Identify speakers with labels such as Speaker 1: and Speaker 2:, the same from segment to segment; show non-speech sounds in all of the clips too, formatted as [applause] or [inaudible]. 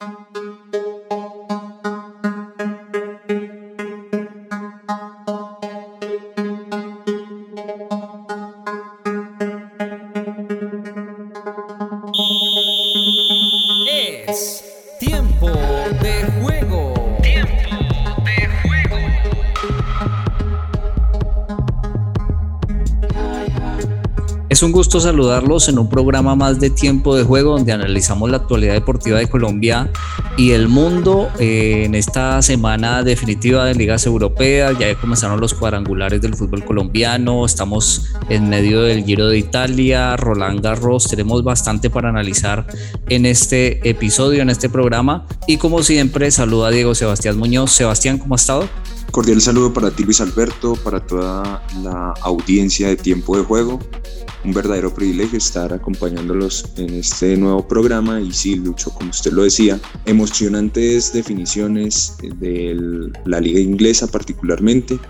Speaker 1: Thank you. Es un gusto saludarlos en un programa más de tiempo de juego donde analizamos la actualidad deportiva de Colombia y el mundo eh, en esta semana definitiva de ligas europeas. Ya comenzaron los cuadrangulares del fútbol colombiano, estamos en medio del Giro de Italia, Roland Garros, tenemos bastante para analizar en este episodio, en este programa. Y como siempre, saluda a Diego Sebastián Muñoz. Sebastián, ¿cómo ha estado?
Speaker 2: Cordial saludo para ti Luis Alberto, para toda la audiencia de tiempo de juego un verdadero privilegio estar acompañándolos en este nuevo programa y sí, Lucho, como usted lo decía, emocionantes definiciones de la liga inglesa particularmente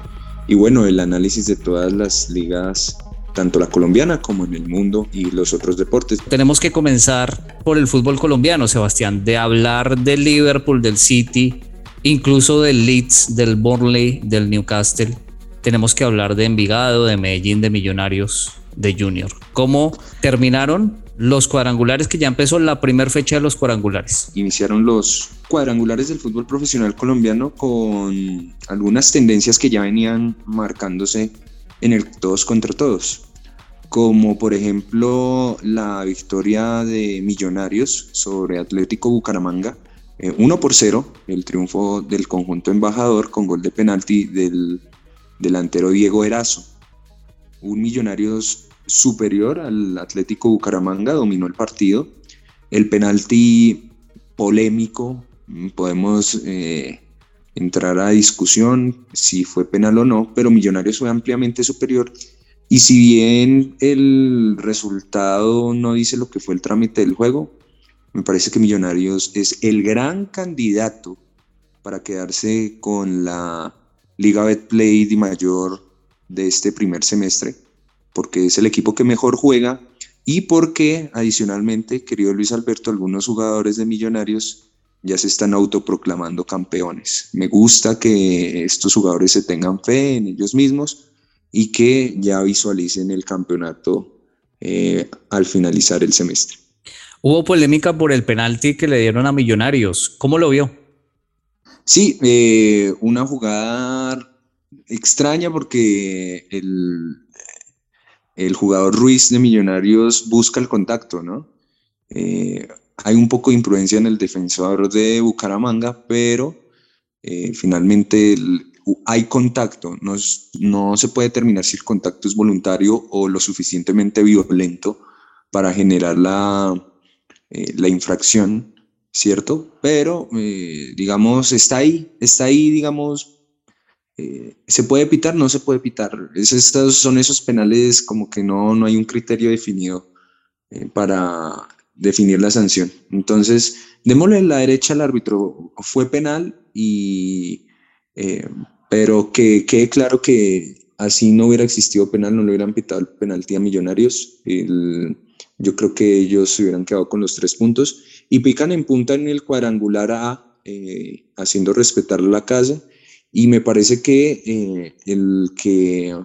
Speaker 2: y bueno, el análisis de todas las ligas tanto la colombiana como en el mundo y los otros deportes.
Speaker 1: Tenemos que comenzar por el fútbol colombiano, Sebastián, de hablar del Liverpool, del City, incluso del Leeds, del Burnley, del Newcastle. Tenemos que hablar de Envigado, de Medellín, de Millonarios de Junior. ¿Cómo terminaron los cuadrangulares que ya empezó la primera fecha de los cuadrangulares?
Speaker 2: Iniciaron los cuadrangulares del fútbol profesional colombiano con algunas tendencias que ya venían marcándose en el todos contra todos, como por ejemplo la victoria de Millonarios sobre Atlético Bucaramanga, 1 eh, por 0, el triunfo del conjunto embajador con gol de penalti del delantero Diego Erazo. Un Millonarios superior al Atlético Bucaramanga, dominó el partido. El penalti polémico, mm, podemos eh, entrar a discusión si fue penal o no, pero Millonarios fue ampliamente superior. Y si bien el resultado no dice lo que fue el trámite del juego, me parece que Millonarios es el gran candidato para quedarse con la Liga Betplay de mayor de este primer semestre porque es el equipo que mejor juega y porque adicionalmente, querido Luis Alberto, algunos jugadores de Millonarios ya se están autoproclamando campeones. Me gusta que estos jugadores se tengan fe en ellos mismos y que ya visualicen el campeonato eh, al finalizar el semestre.
Speaker 1: Hubo polémica por el penalti que le dieron a Millonarios. ¿Cómo lo vio?
Speaker 2: Sí, eh, una jugada extraña porque el, el jugador Ruiz de Millonarios busca el contacto, ¿no? Eh, hay un poco de imprudencia en el defensor de Bucaramanga, pero eh, finalmente hay contacto. No, no se puede determinar si el contacto es voluntario o lo suficientemente violento para generar la, eh, la infracción, ¿cierto? Pero, digamos, está ahí, está ahí, digamos, eh, ¿Se puede pitar? No se puede pitar. estos son esos penales como que no, no hay un criterio definido eh, para definir la sanción. Entonces, démosle la derecha al árbitro. Fue penal y... Eh, pero que quede claro que así no hubiera existido penal, no le hubieran pitado el penalti a Millonarios. yo creo que ellos se hubieran quedado con los tres puntos y pican en punta en el cuadrangular A, haciendo respetar la casa y me parece que eh, el que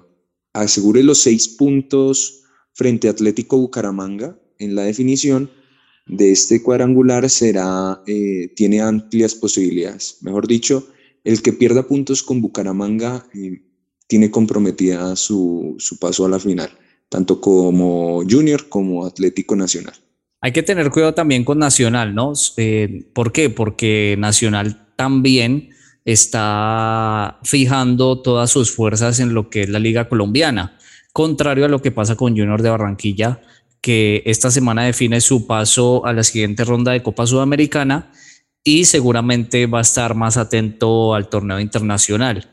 Speaker 2: asegure los seis puntos frente a Atlético Bucaramanga en la definición de este cuadrangular será, eh, tiene amplias posibilidades. Mejor dicho, el que pierda puntos con Bucaramanga eh, tiene comprometida su, su paso a la final, tanto como Junior como Atlético Nacional.
Speaker 1: Hay que tener cuidado también con Nacional, ¿no? ¿Por qué? Porque Nacional también está fijando todas sus fuerzas en lo que es la liga colombiana, contrario a lo que pasa con Junior de Barranquilla, que esta semana define su paso a la siguiente ronda de Copa Sudamericana y seguramente va a estar más atento al torneo internacional.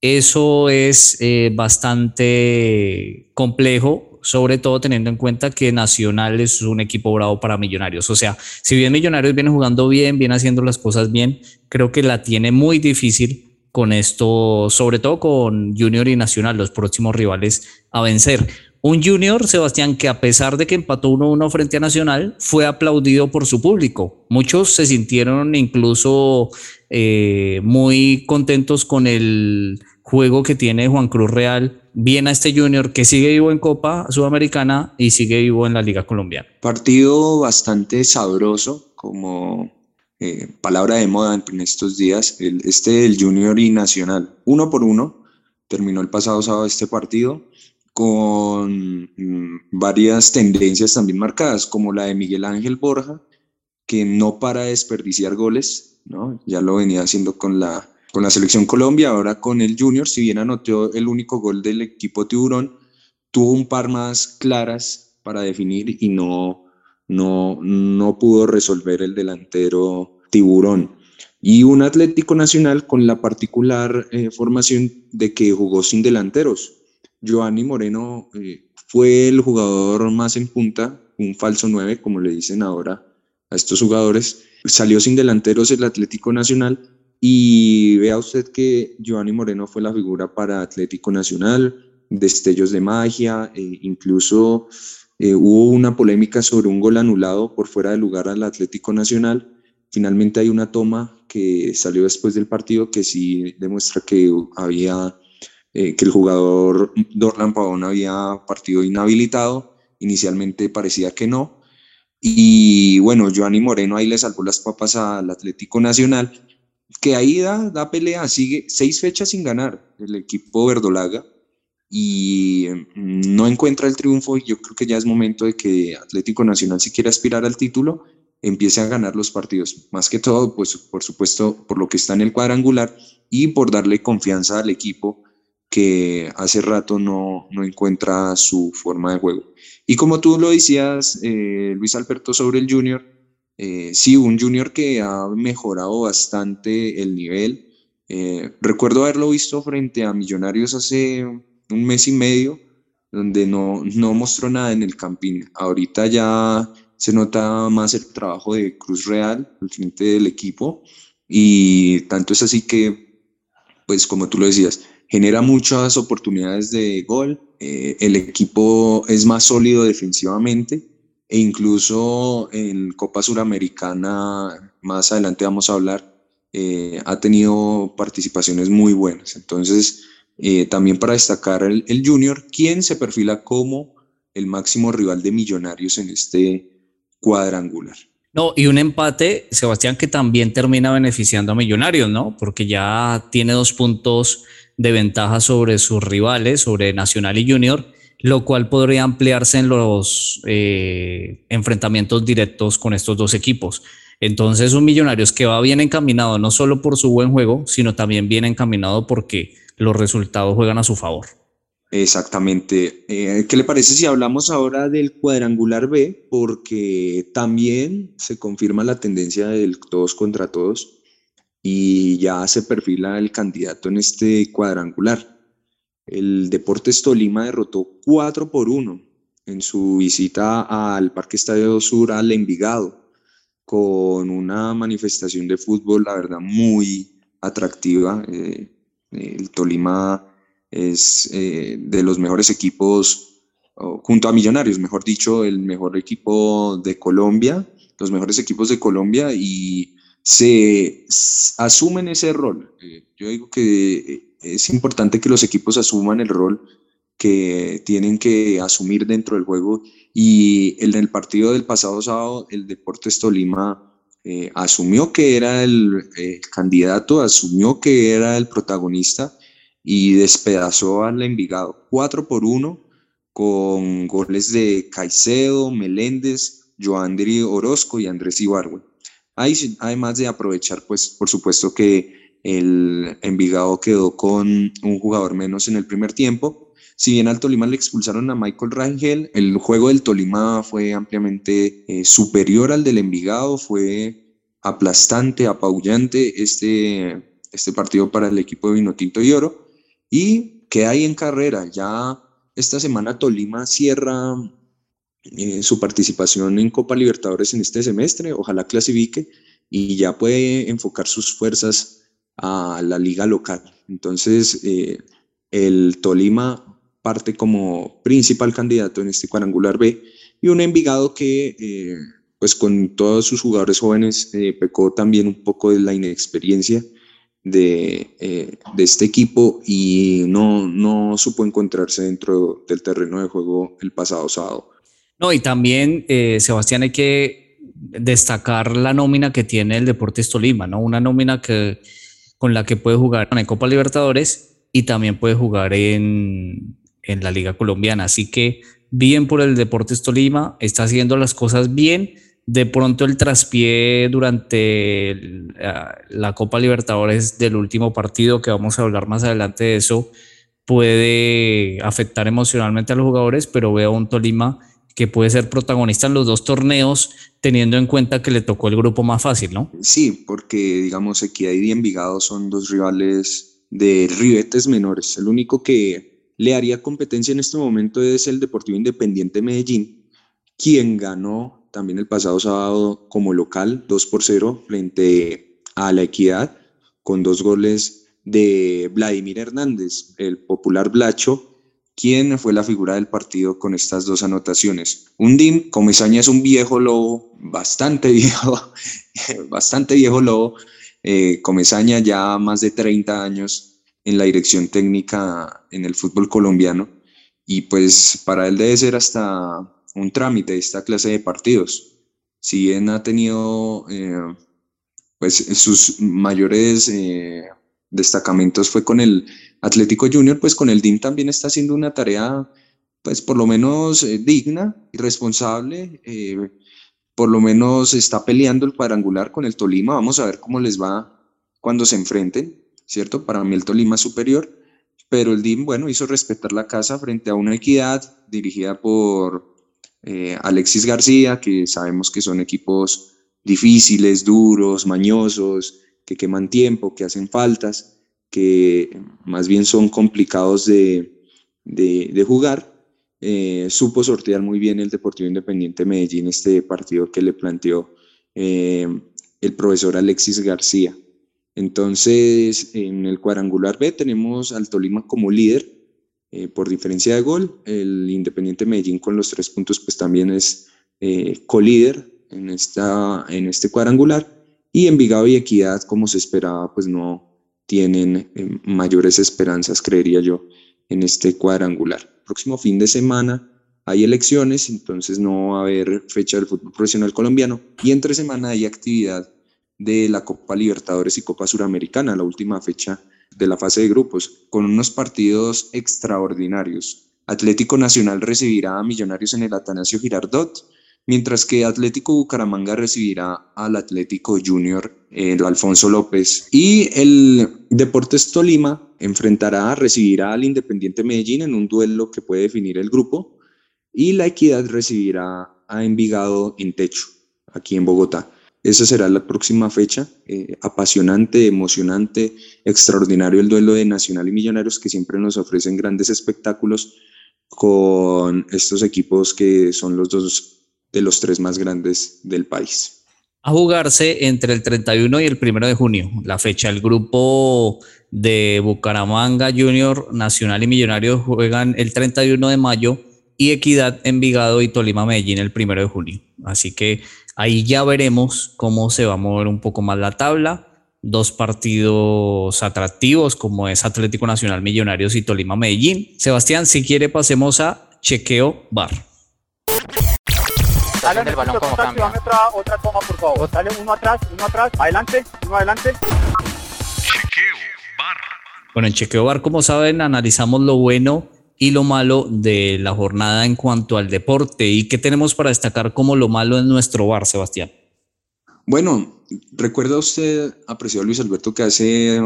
Speaker 1: Eso es eh, bastante complejo sobre todo teniendo en cuenta que Nacional es un equipo bravo para Millonarios. O sea, si bien Millonarios viene jugando bien, viene haciendo las cosas bien, creo que la tiene muy difícil con esto, sobre todo con Junior y Nacional, los próximos rivales a vencer. Un Junior, Sebastián, que a pesar de que empató 1-1 frente a Nacional, fue aplaudido por su público. Muchos se sintieron incluso eh, muy contentos con el juego que tiene Juan Cruz Real. Bien a este Junior que sigue vivo en Copa Sudamericana y sigue vivo en la Liga Colombiana.
Speaker 2: Partido bastante sabroso, como eh, palabra de moda en estos días, el, este del Junior y Nacional. Uno por uno, terminó el pasado sábado este partido con mm, varias tendencias también marcadas, como la de Miguel Ángel Borja, que no para desperdiciar goles, ¿no? ya lo venía haciendo con la, con la selección Colombia, ahora con el Junior, si bien anotó el único gol del equipo tiburón, tuvo un par más claras para definir y no, no, no pudo resolver el delantero tiburón. Y un Atlético Nacional con la particular eh, formación de que jugó sin delanteros, Giovanni Moreno eh, fue el jugador más en punta, un falso 9, como le dicen ahora a estos jugadores. Salió sin delanteros el Atlético Nacional y vea usted que Giovanni Moreno fue la figura para Atlético Nacional, destellos de magia, e incluso eh, hubo una polémica sobre un gol anulado por fuera de lugar al Atlético Nacional. Finalmente hay una toma que salió después del partido que sí demuestra que había eh, que el jugador Dorlan Pavón había partido inhabilitado. Inicialmente parecía que no. Y bueno, Joanny Moreno ahí le salvó las papas al Atlético Nacional, que ahí da, da pelea, sigue seis fechas sin ganar el equipo verdolaga y mm, no encuentra el triunfo. Yo creo que ya es momento de que Atlético Nacional, si quiere aspirar al título, empiece a ganar los partidos. Más que todo, pues por supuesto, por lo que está en el cuadrangular y por darle confianza al equipo que hace rato no, no encuentra su forma de juego. Y como tú lo decías, eh, Luis Alberto, sobre el junior, eh, sí, un junior que ha mejorado bastante el nivel. Eh, recuerdo haberlo visto frente a Millonarios hace un mes y medio, donde no, no mostró nada en el campín. Ahorita ya se nota más el trabajo de Cruz Real al frente del equipo y tanto es así que, pues como tú lo decías, genera muchas oportunidades de gol, eh, el equipo es más sólido defensivamente e incluso en Copa Suramericana, más adelante vamos a hablar, eh, ha tenido participaciones muy buenas. Entonces, eh, también para destacar el, el, Junior, quien se perfila como el máximo rival de Millonarios en este cuadrangular.
Speaker 1: No, y un empate, Sebastián, que también termina beneficiando a Millonarios, ¿no? Porque ya tiene dos puntos de ventaja sobre sus rivales, sobre Nacional y Junior, lo cual podría ampliarse en los eh, enfrentamientos directos con estos dos equipos. Entonces, un Millonarios que va bien encaminado, no solo por su buen juego, sino también bien encaminado porque los resultados juegan a su favor.
Speaker 2: Exactamente. Eh, ¿Qué le parece si hablamos ahora del cuadrangular B? Porque también se confirma la tendencia del todos contra todos y ya se perfila el candidato en este cuadrangular. El Deportes Tolima derrotó 4 por 1 en su visita al Parque Estadio Sur al Envigado, con una manifestación de fútbol, la verdad, muy atractiva. Eh, el Tolima es eh, de los mejores equipos, junto a Millonarios, mejor dicho, el mejor equipo de Colombia, los mejores equipos de Colombia y se asumen ese rol. Eh, yo digo que eh, es importante que los equipos asuman el rol que tienen que asumir dentro del juego. Y en el partido del pasado sábado el Deportes Tolima eh, asumió que era el candidato, asumió que era el protagonista y despedazó al Envigado. 4 por 1 con goles de Caicedo, Meléndez, Joandri Orozco y Andrés Ibargüen. Además de aprovechar, pues, por supuesto que el Envigado quedó con un jugador menos en el primer tiempo. Si bien al Tolima le expulsaron a Michael Rangel, el juego del Tolima fue ampliamente eh, superior al del Envigado, fue aplastante, apabullante este, este partido para el equipo de Vinotinto y Oro. Y que hay en carrera, ya esta semana Tolima cierra eh, su participación en Copa Libertadores en este semestre, ojalá clasifique y ya puede enfocar sus fuerzas a la liga local. Entonces, eh, el Tolima parte como principal candidato en este cuadrangular B y un Envigado que eh, pues con todos sus jugadores jóvenes eh, pecó también un poco de la inexperiencia de, de, este equipo y no, no supo encontrarse dentro del terreno de juego el pasado sábado.
Speaker 1: No, y también, Sebastián, hay que destacar la nómina que tiene el Deportes Tolima, ¿no? Una nómina que, con la que puede jugar en Copa Libertadores y también puede jugar en, en la Liga Colombiana. Así que bien por el Deportes Tolima, está haciendo las cosas bien. De pronto el traspié durante la Copa Libertadores del último partido, que vamos a hablar más adelante de eso, puede afectar emocionalmente a los jugadores, pero veo un Tolima que puede ser protagonista en los dos torneos, teniendo en cuenta que le tocó el grupo más fácil, ¿no?
Speaker 2: Sí, porque digamos Equidad y Envigado son dos rivales de ribetes menores. El único que le haría competencia en este momento es el Deportivo Independiente Medellín, quien ganó también el pasado sábado como local 2 por 0 frente a la Equidad con dos goles de Vladimir Hernández, el popular Blacho, quien fue la figura del partido con estas dos anotaciones. Un DIM, Comesaña es un viejo lobo, bastante [laughs] viejo, bastante viejo lobo, eh, Comesaña ya más de 30 años en la dirección técnica en el fútbol colombiano y pues para él debe ser hasta un trámite esta clase de partidos. Si bien ha tenido eh, pues sus mayores eh, destacamentos fue con el Atlético Junior, pues con el DIM también está haciendo una tarea pues por lo menos eh, digna y responsable. por lo menos está peleando el cuadrangular con el Tolima. Vamos a ver cómo les va cuando se enfrenten. ¿cierto? Para mí el Tolima es superior, pero el DIM, bueno, hizo respetar la casa frente a una equidad dirigida por eh, Alexis García, que sabemos que son equipos difíciles, duros, mañosos, que queman tiempo, que hacen faltas, que más bien son complicados de, jugar. Eh, supo sortear muy bien el Deportivo Independiente Medellín este partido que le planteó eh, el profesor Alexis García. Entonces, en el cuadrangular B tenemos al Tolima como líder eh, por diferencia de gol. El Independiente Medellín con los tres puntos, pues también es colíder en, esta, en este cuadrangular. Y Envigado y Equidad, como se esperaba, pues no tienen eh, mayores esperanzas, creería yo, en este cuadrangular. Próximo fin de semana hay elecciones, entonces no va a haber fecha del fútbol profesional colombiano. Y entre semana hay actividad de la Copa Libertadores y Copa Suramericana, la última fecha de la fase de grupos, con unos partidos extraordinarios. Atlético Nacional recibirá a Millonarios en el Atanasio Girardot, mientras que Atlético Bucaramanga recibirá al Atlético Junior, el Alfonso López. Y el Deportes Tolima enfrentará, recibirá al Independiente Medellín en un duelo que puede definir el grupo. Y la Equidad recibirá a Envigado en Techo, aquí en Bogotá. Esa será la próxima fecha. Eh, apasionante, emocionante, extraordinario el duelo de Nacional y Millonarios que siempre nos ofrecen grandes espectáculos con estos equipos que son los dos de los tres más grandes del país.
Speaker 1: A jugarse entre el 31 y el 1 de junio, la fecha. El grupo de Bucaramanga Junior, Nacional y Millonarios juegan el 31 de mayo y Equidad, Envigado y Tolima Medellín el 1 de junio. Así que Ahí ya veremos cómo se va a mover un poco más la tabla. Dos partidos atractivos como es Atlético Nacional Millonarios y Tolima Medellín. Sebastián, si quiere pasemos a chequeo bar.
Speaker 3: Dale el balón como cambia. Otra, otra toma, por favor. Dale uno atrás, uno atrás, adelante, uno adelante.
Speaker 1: Chequeo bar. Bueno, en chequeo bar, como saben, analizamos lo bueno y lo malo de la jornada en cuanto al deporte. ¿Y qué tenemos para destacar como lo malo en nuestro bar, Sebastián?
Speaker 2: Bueno, recuerda usted, apreciado Luis Alberto, que hace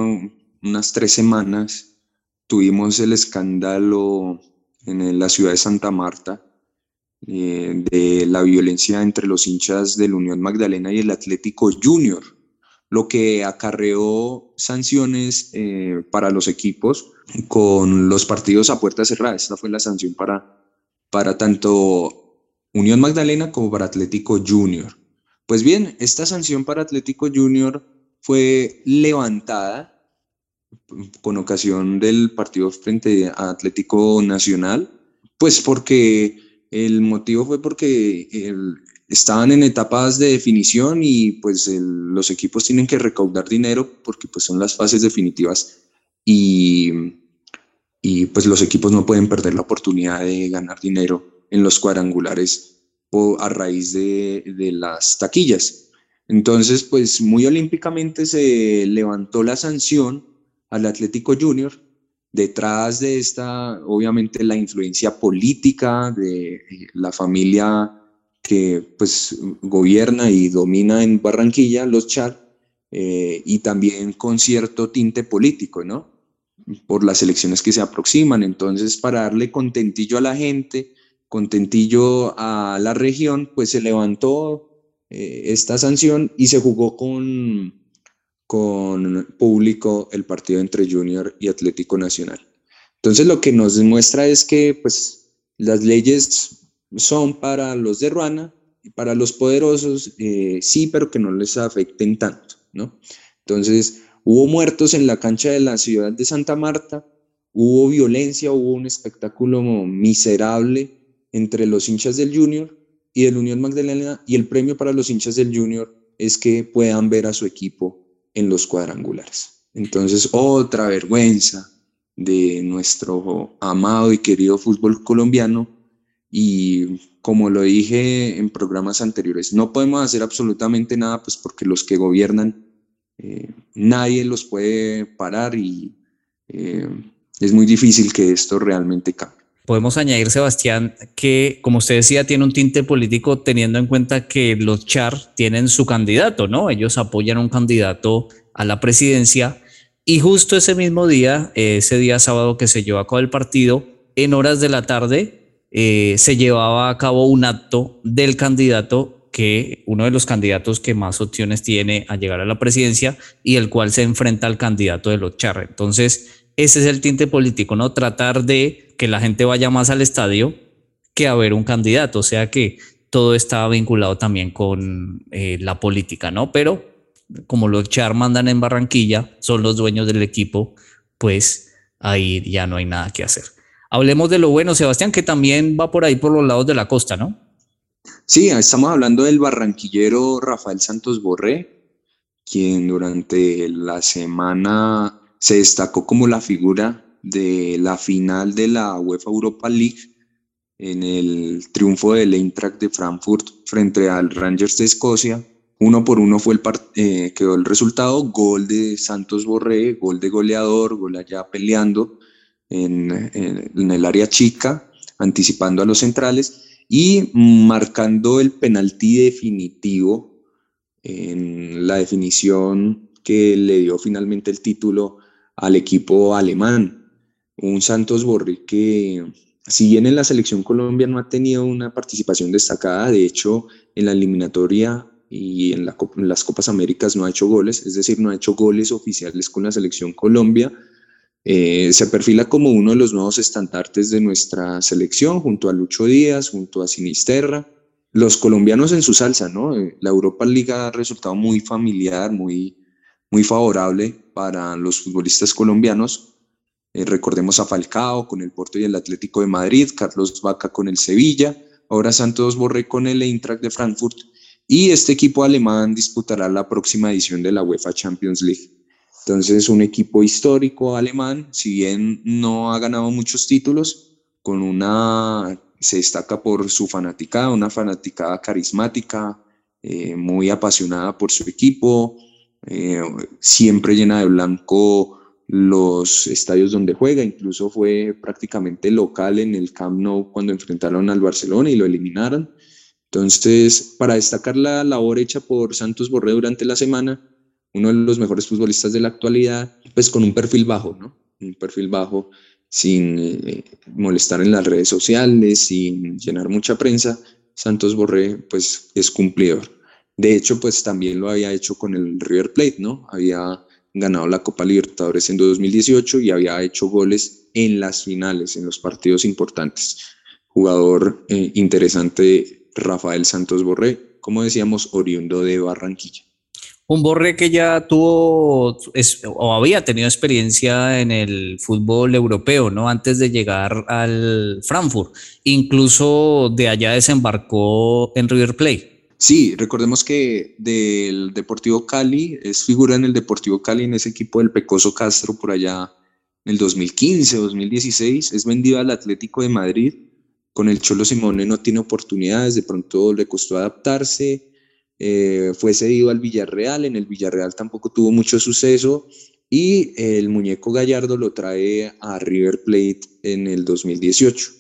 Speaker 2: unas tres semanas tuvimos el escándalo en la ciudad de Santa Marta eh, de la violencia entre los hinchas del Unión Magdalena y el Atlético Junior, lo que acarreó sanciones eh, para los equipos con los partidos a puerta cerrada. Esta fue la sanción para, para tanto Unión Magdalena como para Atlético Junior. Pues bien, esta sanción para Atlético Junior fue levantada con ocasión del partido frente a Atlético Nacional, pues porque el motivo fue porque estaban en etapas de definición y pues los equipos tienen que recaudar dinero porque pues son las fases definitivas y, y pues los equipos no pueden perder la oportunidad de ganar dinero en los cuadrangulares a raíz de, de las taquillas. Entonces, pues muy olímpicamente se levantó la sanción al Atlético Junior. Detrás de esta, obviamente, la influencia política de la familia que pues gobierna y domina en Barranquilla, los Char, eh, y también con cierto tinte político, ¿no? Por las elecciones que se aproximan. Entonces, para darle contentillo a la gente, contentillo a la región, pues se levantó eh, esta sanción y se jugó con, con público el partido entre Junior y Atlético Nacional. Entonces lo que nos demuestra es que pues las leyes son para los de Ruana y para los poderosos, eh, sí, pero que no les afecten tanto, ¿no? Entonces hubo muertos en la cancha de la ciudad de Santa Marta, hubo violencia, hubo un espectáculo miserable entre los hinchas del Junior y del Unión Magdalena y el premio para los hinchas del Junior es que puedan ver a su equipo en los cuadrangulares. Entonces, otra vergüenza de nuestro amado y querido fútbol colombiano y como lo dije en programas anteriores, no podemos hacer absolutamente nada pues porque los que gobiernan eh, nadie los puede parar y eh, es muy difícil que esto realmente cambie.
Speaker 1: Podemos añadir, Sebastián, que, como usted decía, tiene un tinte político teniendo en cuenta que los Char tienen su candidato, ¿no? Ellos apoyan un candidato a la presidencia y justo ese mismo día, ese día sábado que se llevó a cabo el partido, en horas de la tarde, eh, se llevaba a cabo un acto del candidato que uno de los candidatos que más opciones tiene a llegar a la presidencia y el cual se enfrenta al candidato de los Char. Entonces, ese es el tinte político, ¿no? Tratar de que la gente vaya más al estadio que a ver un candidato, o sea que todo está vinculado también con eh, la política, ¿no? Pero como los Char mandan en Barranquilla, son los dueños del equipo, pues ahí ya no hay nada que hacer. Hablemos de lo bueno, Sebastián, que también va por ahí por los lados de la costa, ¿no?
Speaker 2: Sí, estamos hablando del barranquillero Rafael Santos Borré, quien durante la semana se destacó como la figura de la final de la UEFA Europa League en el triunfo del Eintracht de Frankfurt frente al Rangers de Escocia. Uno por uno fue el eh, quedó el resultado, gol de Santos Borré, gol de goleador, gol allá peleando en, en el área chica, anticipando a los centrales y marcando el penalti definitivo en la definición que le dio finalmente el título al equipo alemán. Un Santos Borri que, si bien en la selección Colombia no ha tenido una participación destacada, de hecho, en la eliminatoria y en, las Copas Américas no ha hecho goles, es decir, no ha hecho goles oficiales con la selección Colombia. Eh, se perfila como uno de los nuevos estandartes de nuestra selección, junto a Lucho Díaz, junto a Sinisterra. Los colombianos en su salsa, ¿no? Eh, la Europa League ha resultado muy familiar, muy, muy favorable para los futbolistas colombianos. Eh, recordemos a Falcao con el Porto y el Atlético de Madrid, Carlos Vaca con el Sevilla, ahora Santos Borré con el Eintracht de Frankfurt y este equipo alemán disputará la próxima edición de la UEFA Champions League. Entonces, un equipo histórico alemán, si bien no ha ganado muchos títulos, con una se destaca por su fanaticada, una fanaticada carismática, eh, muy apasionada por su equipo, eh, siempre llena de blanco los estadios donde juega, incluso fue prácticamente local en el Camp Nou cuando enfrentaron al Barcelona y lo eliminaron. Entonces, para destacar la labor hecha por Santos Borré durante la semana, uno de los mejores futbolistas de la actualidad, pues con un perfil bajo, ¿no? Un perfil bajo, sin eh, molestar en las redes sociales, sin llenar mucha prensa, Santos Borré, pues es cumplidor. De hecho, pues también lo había hecho con el River Plate, ¿no? Había ganado la Copa Libertadores en 2018 y había hecho goles en las finales, en los partidos importantes. Jugador eh, interesante, Rafael Santos Borré, como decíamos, oriundo de Barranquilla.
Speaker 1: Un Borré que ya tuvo o había tenido experiencia en el fútbol europeo, ¿no? Antes de llegar al Frankfurt. Incluso de allá desembarcó en River Plate.
Speaker 2: Sí, recordemos que del Deportivo Cali, es figura en el Deportivo Cali, en ese equipo del Pecoso Castro por allá en el 2015, 2016, es vendido al Atlético de Madrid. Con el Cholo Simone no tiene oportunidades, de pronto le costó adaptarse eh, fue cedido al Villarreal, en el Villarreal tampoco tuvo mucho suceso y el muñeco Gallardo lo trae a River Plate en el 2018.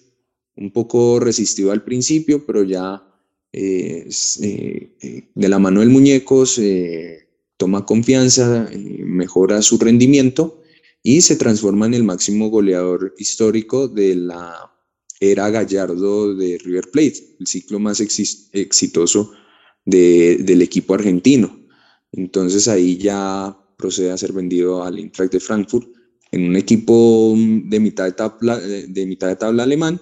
Speaker 2: Un poco resistido al principio, pero ya eh, eh, de la mano del muñeco se toma confianza, mejora su rendimiento y se transforma en el máximo goleador histórico de la era Gallardo de River Plate, el ciclo más exitoso del equipo argentino. Entonces ahí ya procede a ser vendido al Eintracht de Frankfurt en un equipo de mitad de tabla, de mitad de tabla alemán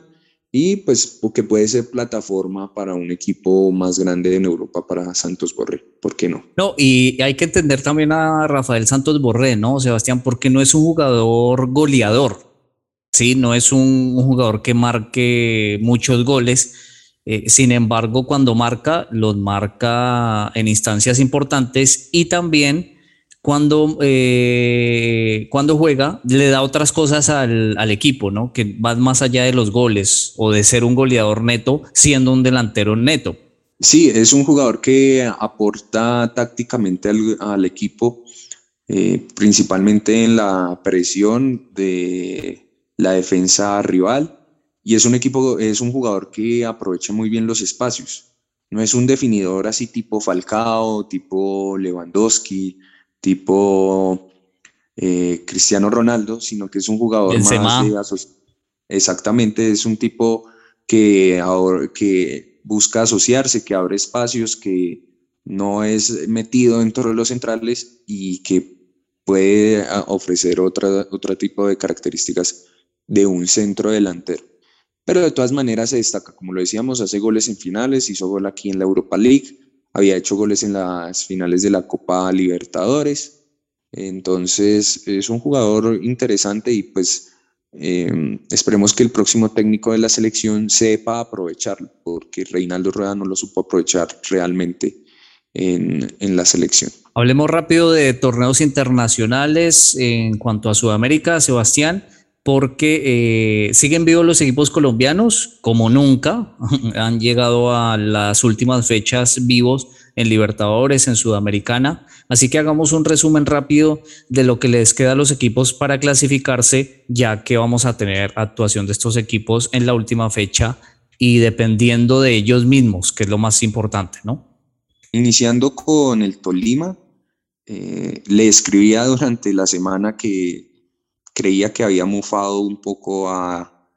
Speaker 2: y pues que puede ser plataforma para un equipo más grande en Europa para Santos Borré, ¿por qué no?
Speaker 1: No, y hay que entender también a Rafael Santos Borré, ¿no, Sebastián? Porque no es un jugador goleador, ¿sí? No es un jugador que marque muchos goles, eh, sin embargo, cuando marca, los marca en instancias importantes y también cuando, eh, cuando juega, le da otras cosas al, al, equipo, ¿no? Que van más allá de los goles o de ser un goleador neto, siendo un delantero neto.
Speaker 2: Sí, es un jugador que aporta tácticamente al, equipo, eh, principalmente en la presión de la defensa rival y es un equipo, es un jugador que aprovecha muy bien los espacios. No es un definidor así tipo Falcao, tipo Lewandowski, tipo eh, Cristiano Ronaldo, sino que es un jugador más de Exactamente, es un tipo que, que busca asociarse, que abre espacios, que no es metido dentro de los centrales y que puede ah, ofrecer otra, otro tipo de características de un centro delantero. Pero de todas maneras se destaca, como lo decíamos, hace goles en finales, hizo gol aquí en la Europa League, había hecho goles en las finales de la Copa Libertadores, entonces es un jugador interesante y pues em, esperemos que el próximo técnico de la selección sepa aprovecharlo, porque Reinaldo Rueda no lo supo aprovechar realmente en, en, la selección.
Speaker 1: Hablemos rápido de torneos internacionales en cuanto a Sudamérica, Sebastián porque eh, siguen vivos los equipos colombianos como nunca, [laughs] han llegado a las últimas fechas vivos en Libertadores, en Sudamericana, así que hagamos un resumen rápido de lo que les queda a los equipos para clasificarse, ya que vamos a tener actuación de estos equipos en la última fecha y dependiendo de ellos mismos, que es lo más importante, ¿no?
Speaker 2: Iniciando con el Tolima, eh, le escribía durante la semana que creía que había mufado un poco a,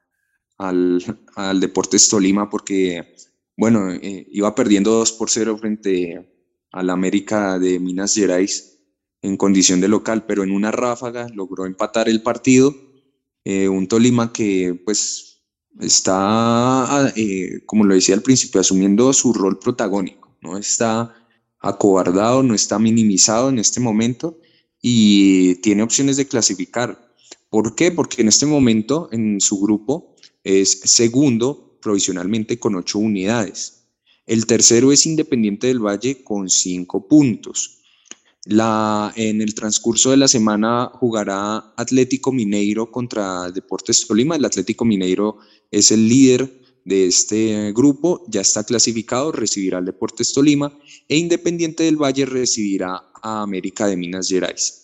Speaker 2: al, al, Deportes Tolima porque, bueno, eh, iba perdiendo 2 por 0 frente al América de Minas Gerais en condición de local, pero en una ráfaga logró empatar el partido. Eh, un Tolima que pues está, eh, como lo decía al principio, asumiendo su rol protagónico, no está acobardado, no está minimizado en este momento y tiene opciones de clasificar. ¿Por qué? Porque en este momento en su grupo es segundo provisionalmente con ocho unidades. El tercero es Independiente del Valle con cinco puntos. La, en el transcurso de la semana jugará Atlético Mineiro contra Deportes Tolima. El Atlético Mineiro es el líder de este grupo, ya está clasificado, recibirá al Deportes Tolima e Independiente del Valle recibirá a América de Minas Gerais.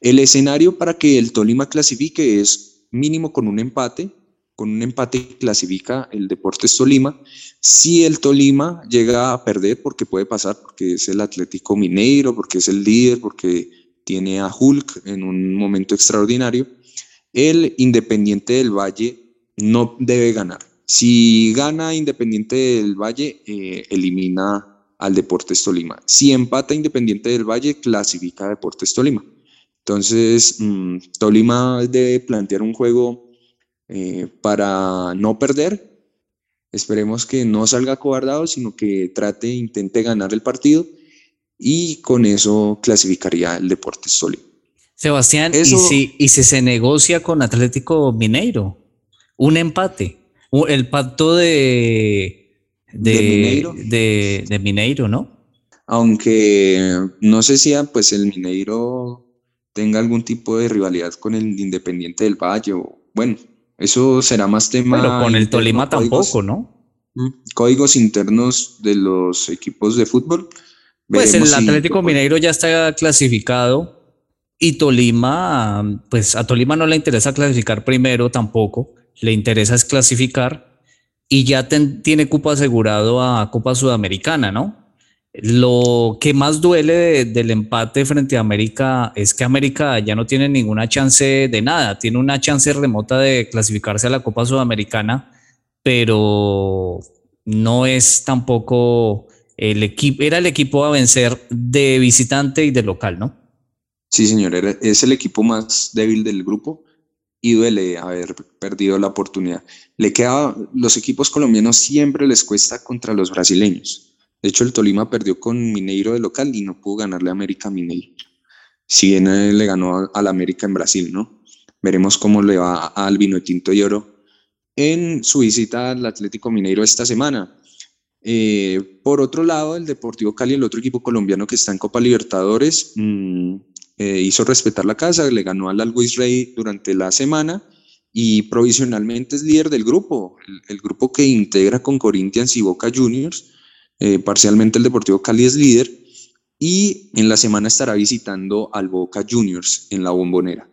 Speaker 2: El escenario para que el Tolima clasifique es mínimo con un empate. Con un empate clasifica el Deportes Tolima. Si el Tolima llega a perder, porque puede pasar, porque es el Atlético Mineiro, porque es el líder, porque tiene a Hulk en un momento extraordinario, el Independiente del Valle no debe ganar. Si gana Independiente del Valle, eh, elimina al Deportes Tolima. Si empata Independiente del Valle, clasifica a Deportes Tolima. Entonces, mm, Tolima debe plantear un juego eh, para no perder. Esperemos que no salga cobardado, sino que trate, intente ganar el partido. y con eso clasificaría el Deportes Tolima.
Speaker 1: Sebastián, ¿y, si, ¿y si se negocia con Atlético Mineiro? Un empate, el pacto de, de, de Mineiro, ¿no?
Speaker 2: Aunque no sé si pues el Mineiro tenga algún tipo de rivalidad con el Independiente del Valle. bueno, eso será más tema.
Speaker 1: Pero con el Tolima tampoco, ¿no?
Speaker 2: Mm, códigos internos de los equipos de fútbol.
Speaker 1: Pues el Atlético Mineiro ya está clasificado y Tolima, pues a Tolima no le interesa clasificar primero tampoco, le interesa es clasificar y ya tiene cupo asegurado a Copa Sudamericana, ¿no? Lo que más duele del empate frente a América es que América ya no tiene ninguna chance de nada, tiene una chance remota de clasificarse a la Copa Sudamericana, pero no es tampoco el equipo, era el equipo a vencer de visitante y de local, ¿no?
Speaker 2: Sí, señor, es el equipo más débil del grupo y duele haber perdido la oportunidad. Le queda, los equipos colombianos siempre les cuesta contra los brasileños de hecho, el Tolima perdió con Mineiro de local y no pudo ganarle a América Mineiro. Si bien le ganó al América en Brasil, ¿no? Veremos cómo le va al Vino Tinto y Oro en su visita al Atlético Mineiro esta semana. Eh, por otro lado, el Deportivo Cali, el otro equipo colombiano que está en Copa Libertadores, mm, eh, hizo respetar la casa, le ganó al Always Rey durante la semana y provisionalmente es líder del grupo, el grupo que integra con Corinthians y Boca Juniors eh, parcialmente el Deportivo Cali es líder y en la semana estará visitando al Boca Juniors en la bombonera.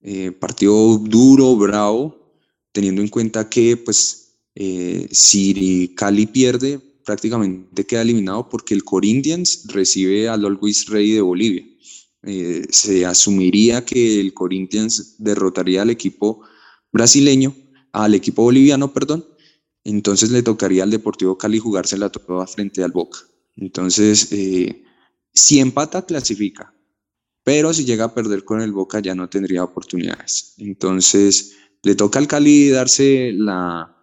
Speaker 2: Eh, partido duro, bravo, teniendo en cuenta que pues eh, si Cali pierde prácticamente queda eliminado porque el Corinthians recibe al Always Rey de Bolivia. se asumiría que el Corinthians derrotaría al equipo brasileño, al equipo boliviano, perdón, entonces le tocaría al Deportivo Cali jugársela toda frente al Boca. Entonces, eh, si empata, clasifica, pero si llega a perder con el Boca ya no tendría oportunidades. Entonces, le toca al Cali darse la,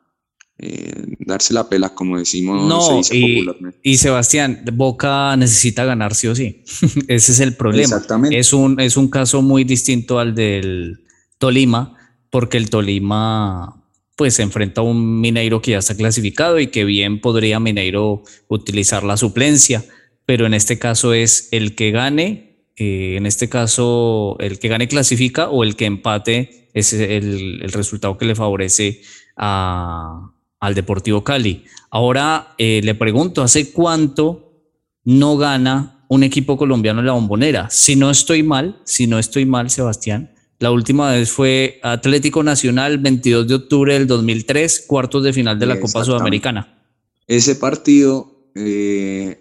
Speaker 2: eh, darse la pela, como decimos.
Speaker 1: No, y, y, Sebastián, Boca necesita ganar sí o sí. [laughs] Ese es el problema. Exactamente. Es un, es un caso muy distinto al del Tolima, porque el Tolima pues se enfrenta a un Mineiro que ya está clasificado y que bien podría Mineiro utilizar la suplencia, pero en este caso es el que gane, eh, en este caso el que gane clasifica o el que empate es el, resultado que le favorece al Deportivo Cali. Ahora eh, le pregunto, ¿hace cuánto no gana un equipo colombiano en la bombonera? Si no estoy mal, si no estoy mal, Sebastián, la última vez fue Atlético Nacional, 22 de octubre del 2003, cuartos de final de la Copa Sudamericana.
Speaker 2: Ese partido, eh,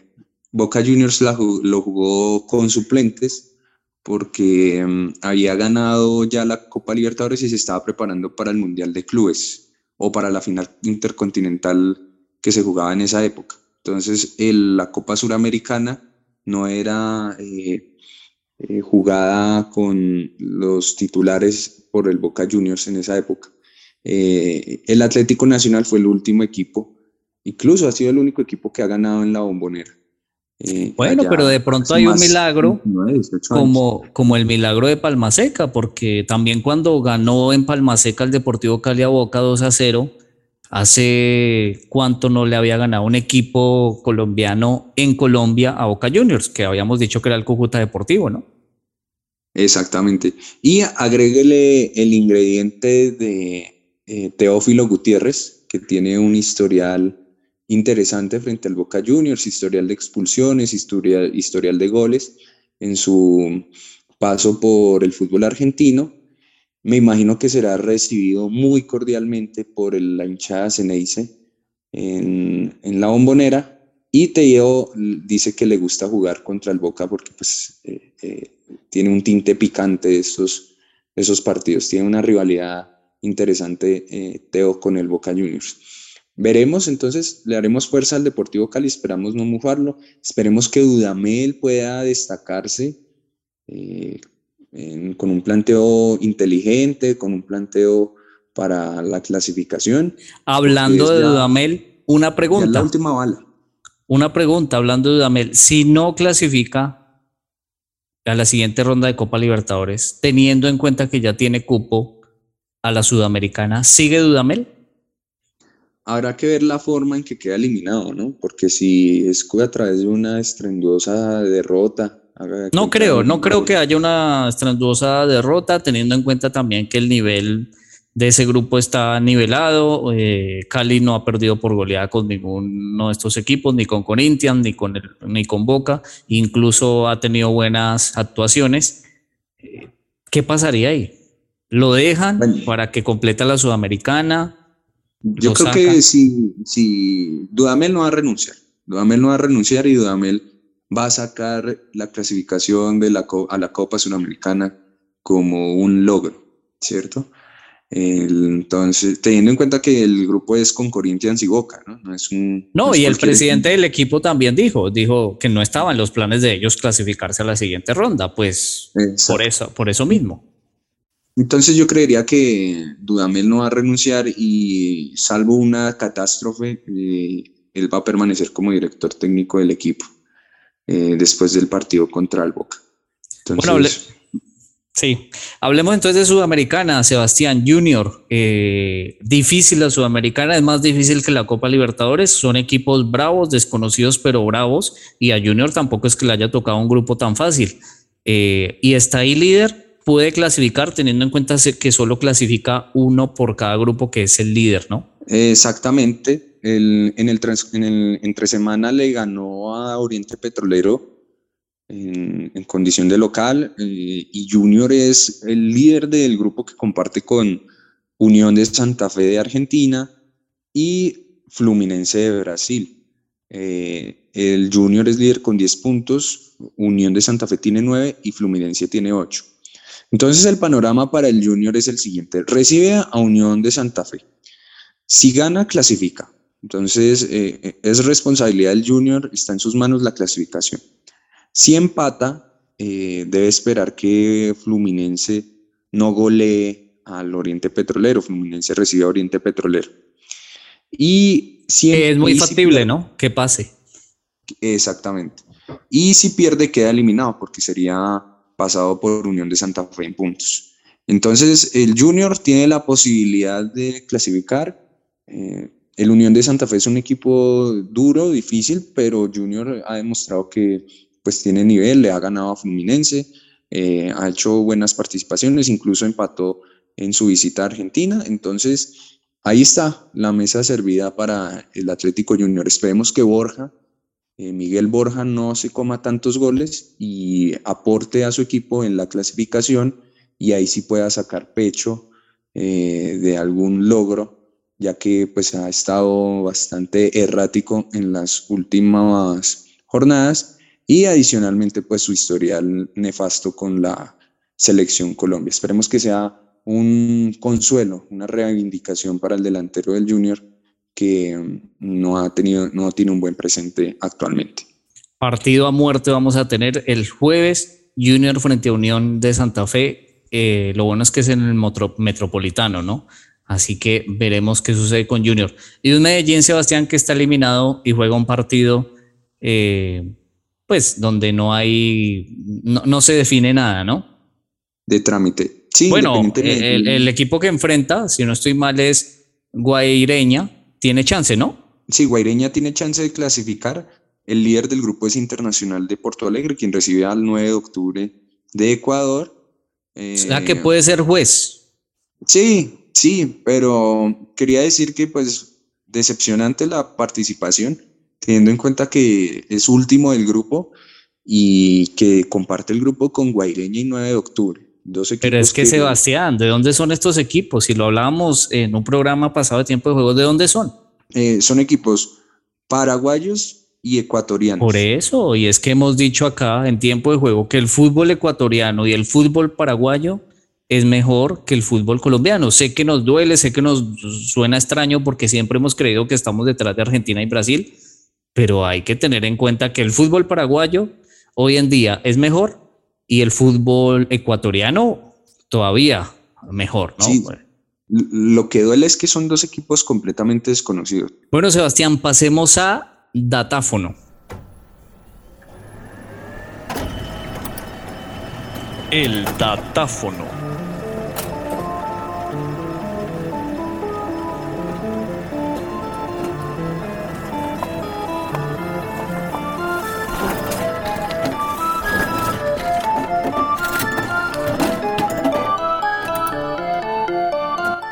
Speaker 2: Boca Juniors lo jugó con suplentes porque mm, había ganado ya la Copa Libertadores y se estaba preparando para el Mundial de Clubes o para la final intercontinental que se jugaba en esa época. Entonces, la Copa Suramericana no era eh, eh, jugada con los titulares por el Boca Juniors en esa época. Eh, el Atlético Nacional fue el último equipo, incluso ha sido el único equipo que ha ganado en la bombonera.
Speaker 1: Eh, bueno, pero de pronto hay un milagro como, como el milagro de Palmaseca, porque también cuando ganó en Palmaseca el Deportivo Cali a Boca 2 a 0, hace cuánto no le había ganado un equipo colombiano en Colombia a Boca Juniors, que habíamos dicho que era el Cúcuta Deportivo, ¿no?
Speaker 2: Exactamente. Y agréguele el ingrediente de eh, Teófilo Gutiérrez, que tiene un historial interesante frente al Boca Juniors, historial de expulsiones, historial, historial de goles en su paso por el fútbol argentino. Me imagino que será recibido muy cordialmente por la hinchada Ceneice en, en la bombonera. Y Teo dice que le gusta jugar contra el Boca porque pues, eh, eh, tiene un tinte picante de esos, partidos, tiene una rivalidad interesante eh, Teo con el Boca Juniors. Veremos, entonces le haremos fuerza al Deportivo Cali, esperamos no mojarlo, esperemos que Dudamel pueda destacarse eh, con un planteo inteligente, con un planteo para la clasificación.
Speaker 1: Hablando de Dudamel, una pregunta.
Speaker 2: la última bala.
Speaker 1: Una pregunta, hablando de Dudamel, si no clasifica a la siguiente ronda de Copa Libertadores, teniendo en cuenta que ya tiene cupo a la Sudamericana, ¿sigue Dudamel?
Speaker 2: Habrá que ver la forma en que queda eliminado, ¿no? Porque si es a través de una estrenduosa derrota.
Speaker 1: No creo, no creo que haya una estrenduosa derrota, teniendo en cuenta también que el nivel de ese grupo está nivelado. Eh, Cali no ha perdido por goleada con ninguno de estos equipos, ni con Corinthians, ni con, ni con Boca. Incluso ha tenido buenas actuaciones. Eh, ¿Qué pasaría ahí? ¿Lo dejan para que complete la Sudamericana?
Speaker 2: Yo creo que si, si Dudamel no va a renunciar, Dudamel no va a renunciar y Dudamel va a sacar la clasificación de la, a la Copa Sudamericana como un logro, ¿cierto? Entonces, teniendo en cuenta que el grupo es con Corinthians y Boca, ¿no?
Speaker 1: No, es un, no, y el presidente del equipo también dijo, dijo que no estaban los planes de ellos clasificarse a la siguiente ronda, pues por eso, por eso mismo.
Speaker 2: Entonces yo creería que Dudamel no va a renunciar y salvo una catástrofe, eh, él va a permanecer como director técnico del equipo eh, después del partido contra el Boca.
Speaker 1: Entonces, Sí, hablemos entonces de Sudamericana, Sebastián Junior. Eh, difícil la Sudamericana, es más difícil que la Copa Libertadores. Son equipos bravos, desconocidos pero bravos. Y a Junior tampoco es que le haya tocado un grupo tan fácil. Eh, y está ahí líder, puede clasificar teniendo en cuenta que solo clasifica uno por cada grupo que es el líder, ¿no?
Speaker 2: Exactamente. en, el, en el entre semana le ganó a Oriente Petrolero en, condición de local eh, y Junior es el líder del grupo que comparte con Unión de Santa Fe de Argentina y Fluminense de Brasil. Eh, el Junior es líder con 10 puntos, Unión de Santa Fe tiene 9 y Fluminense tiene 8. Entonces el panorama para el Junior es el siguiente. Recibe a Unión de Santa Fe. Si gana, clasifica. Entonces eh, es responsabilidad del Junior, está en sus manos la clasificación. Si empata, eh, debe esperar que Fluminense no golee al Oriente Petrolero. Fluminense recibe a Oriente Petrolero.
Speaker 1: Y si es muy factible, ¿no? Que pase.
Speaker 2: Exactamente. Y si pierde, queda eliminado porque sería pasado por Unión de Santa Fe en puntos. Entonces, el Junior tiene la posibilidad de clasificar. Eh, el Unión de Santa Fe es un equipo duro, difícil, pero Junior ha demostrado que pues tiene nivel, le ha ganado a Fluminense, eh, ha hecho buenas participaciones, incluso empató en su visita a Argentina. Entonces, ahí está la mesa servida para el Atlético Junior. Esperemos que Borja, eh, Miguel Borja, no se coma tantos goles y aporte a su equipo en la clasificación y ahí sí pueda sacar pecho eh, de algún logro ya que pues ha estado bastante errático en las últimas jornadas y adicionalmente pues su historial nefasto con la selección Colombia. Esperemos que sea un consuelo, una reivindicación para el delantero del Junior que mm, no ha tenido, no tiene un buen presente actualmente.
Speaker 1: Partido a muerte vamos a tener el jueves Junior frente a Unión de Santa Fe. Eh, lo bueno es que es en el metropolitano, ¿no? Así que veremos qué sucede con Junior. Y un Medellín, Sebastián, que está eliminado y juega un partido eh, pues donde no hay, no, se define nada, ¿no?
Speaker 2: De trámite.
Speaker 1: Sí, bueno, el, equipo que enfrenta, si no estoy mal, es Guaireña, tiene chance, ¿no?
Speaker 2: Sí, Guaireña tiene chance de clasificar. El líder del grupo es Internacional de Porto Alegre, quien recibe al 9 de octubre de Ecuador.
Speaker 1: Eh, que puede ser juez.
Speaker 2: Sí, sí, pero quería decir que pues decepcionante la participación teniendo en cuenta que es último del grupo y que comparte el grupo con Guaireña y 9 de octubre.
Speaker 1: Dos Pero es que, Sebastián, ¿de dónde son estos equipos? Si lo hablábamos en un programa pasado de tiempo de juegos, ¿de dónde son?
Speaker 2: Eh, son equipos paraguayos y ecuatorianos.
Speaker 1: Por eso, y es que hemos dicho acá en tiempo de juego que el fútbol ecuatoriano y el fútbol paraguayo es mejor que el fútbol colombiano. Sé que nos duele, sé que nos suena extraño porque siempre hemos creído que estamos detrás de Argentina y Brasil, pero hay que tener en cuenta que el fútbol paraguayo hoy en día es mejor y el fútbol ecuatoriano todavía mejor, ¿no?
Speaker 2: Lo que duele es que son dos equipos completamente desconocidos.
Speaker 1: Bueno, Sebastián, pasemos a datáfono.
Speaker 4: El datáfono.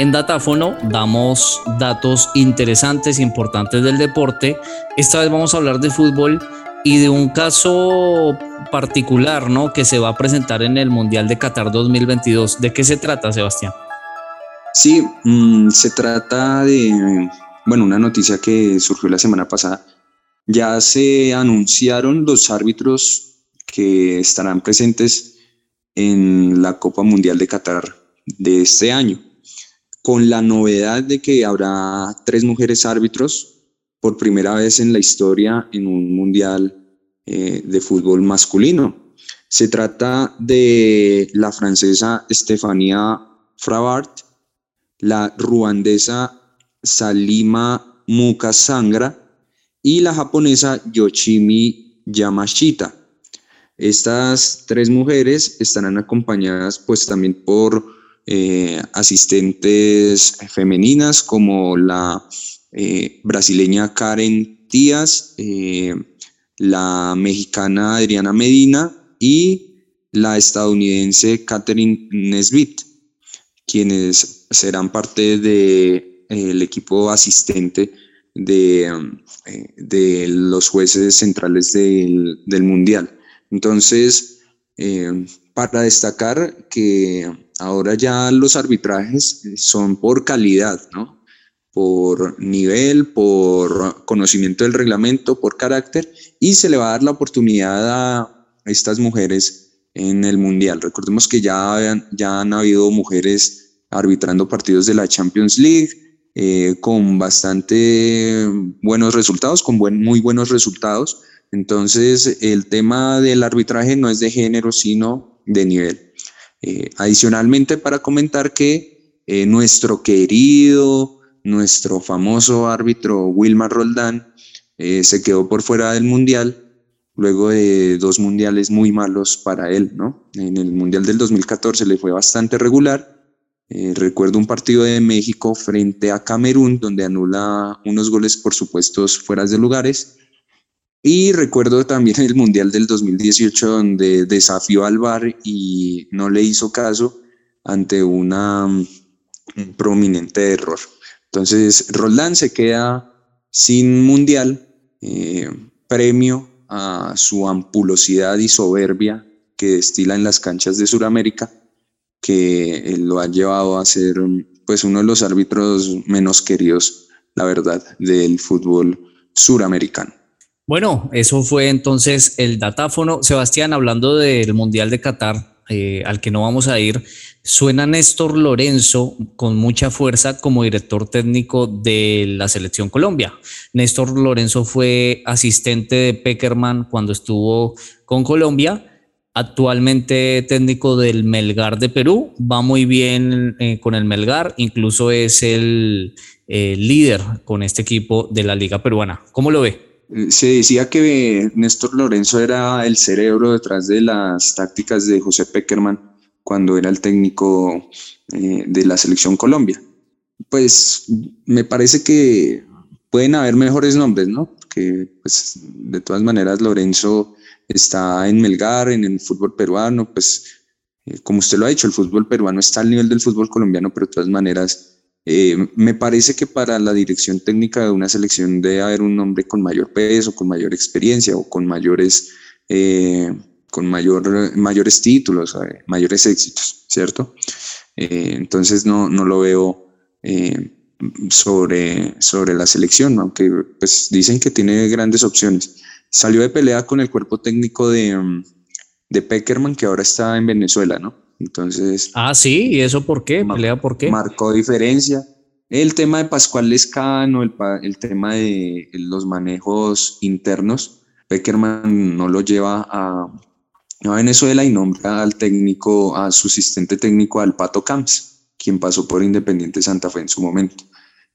Speaker 1: En Datáfono damos datos interesantes, importantes del deporte. Esta vez vamos a hablar de fútbol y de un caso particular, ¿no? Que se va a presentar en el Mundial de Qatar 2022. ¿De qué se trata, Sebastián?
Speaker 2: Sí, mm, se trata de, bueno, una noticia que surgió la semana pasada. Ya se anunciaron los árbitros que estarán presentes en la Copa Mundial de Qatar de este año con la novedad de que habrá tres mujeres árbitros por primera vez en la historia en un mundial eh, de fútbol masculino. Se trata de la francesa Estefania Fravart, la ruandesa Salima Mukasangra y la japonesa Yoshimi Yamashita. Estas tres mujeres estarán acompañadas pues también por eh, asistentes femeninas como la eh, brasileña Karen Díaz, eh, la mexicana Adriana Medina y la estadounidense Catherine Nesbitt, quienes serán parte del equipo asistente de, de, los jueces centrales del, del Mundial. Entonces, para destacar que Ahora ya los arbitrajes son por calidad, ¿no? Por nivel, por conocimiento del reglamento, por carácter, y se le va a dar la oportunidad a estas mujeres en el Mundial. Recordemos que ya, ya han habido mujeres arbitrando partidos de la Champions League eh, con bastante buenos resultados, con muy buenos resultados. Entonces, el tema del arbitraje no es de género, sino de nivel. Eh, adicionalmente, para comentar que eh, nuestro querido, nuestro famoso árbitro Wilmar Roldán eh, se quedó por fuera del Mundial luego de dos mundiales muy malos para él, ¿no? En el Mundial del 2014 le fue bastante regular. recuerdo un partido de México frente a Camerún donde anula unos goles por supuestos fuera de lugares y recuerdo también el Mundial del 2018 donde desafió al VAR y no le hizo caso ante una, un prominente error. Entonces, Roldán se queda sin Mundial, eh, premio a su ampulosidad y soberbia que destila en las canchas de Sudamérica, que lo ha llevado a ser pues, uno de los árbitros menos queridos, la verdad, del fútbol suramericano.
Speaker 1: Bueno, eso fue entonces el datáfono. Sebastián, hablando del Mundial de Qatar, eh, al que no vamos a ir, suena Néstor Lorenzo con mucha fuerza como director técnico de la selección Colombia. Néstor Lorenzo fue asistente de Peckerman cuando estuvo con Colombia. Actualmente técnico del Melgar de Perú, va muy bien eh, con el Melgar, incluso es el eh, líder con este equipo de la Liga Peruana. ¿Cómo lo ve?
Speaker 2: Se decía que Néstor Lorenzo era el cerebro detrás de las tácticas de José Peckerman cuando era el técnico eh, de la selección Colombia. Pues me parece que pueden haber mejores nombres, ¿no? Que pues de todas maneras Lorenzo está en Melgar, en el fútbol peruano, pues eh, como usted lo ha dicho, el fútbol peruano está al nivel del fútbol colombiano, pero de todas maneras eh, me parece que para la dirección técnica de una selección debe haber un hombre con mayor peso, con mayor experiencia o con mayores, eh, con mayor, mayores títulos, eh, mayores éxitos, ¿cierto? entonces no, no, lo veo sobre, sobre la selección, aunque pues dicen que tiene grandes opciones. Salió de pelea con el cuerpo técnico de, de Peckerman, que ahora está en Venezuela, ¿no? Entonces.
Speaker 1: Ah, sí, ¿y eso por qué? ¿Pelea por qué?
Speaker 2: Marcó diferencia. El tema de Pascual Lescano, el, el tema de los manejos internos, Peckerman no lo lleva a, Venezuela y nombra al técnico, a su asistente técnico, al Pato Camps, quien pasó por Independiente Santa Fe en su momento.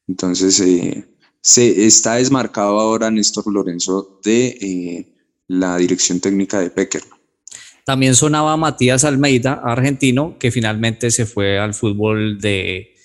Speaker 2: Entonces, eh, se está desmarcado ahora Néstor Lorenzo de eh, la dirección técnica de Pecker.
Speaker 1: También sonaba Matías Almeida, argentino, que finalmente se fue al fútbol de,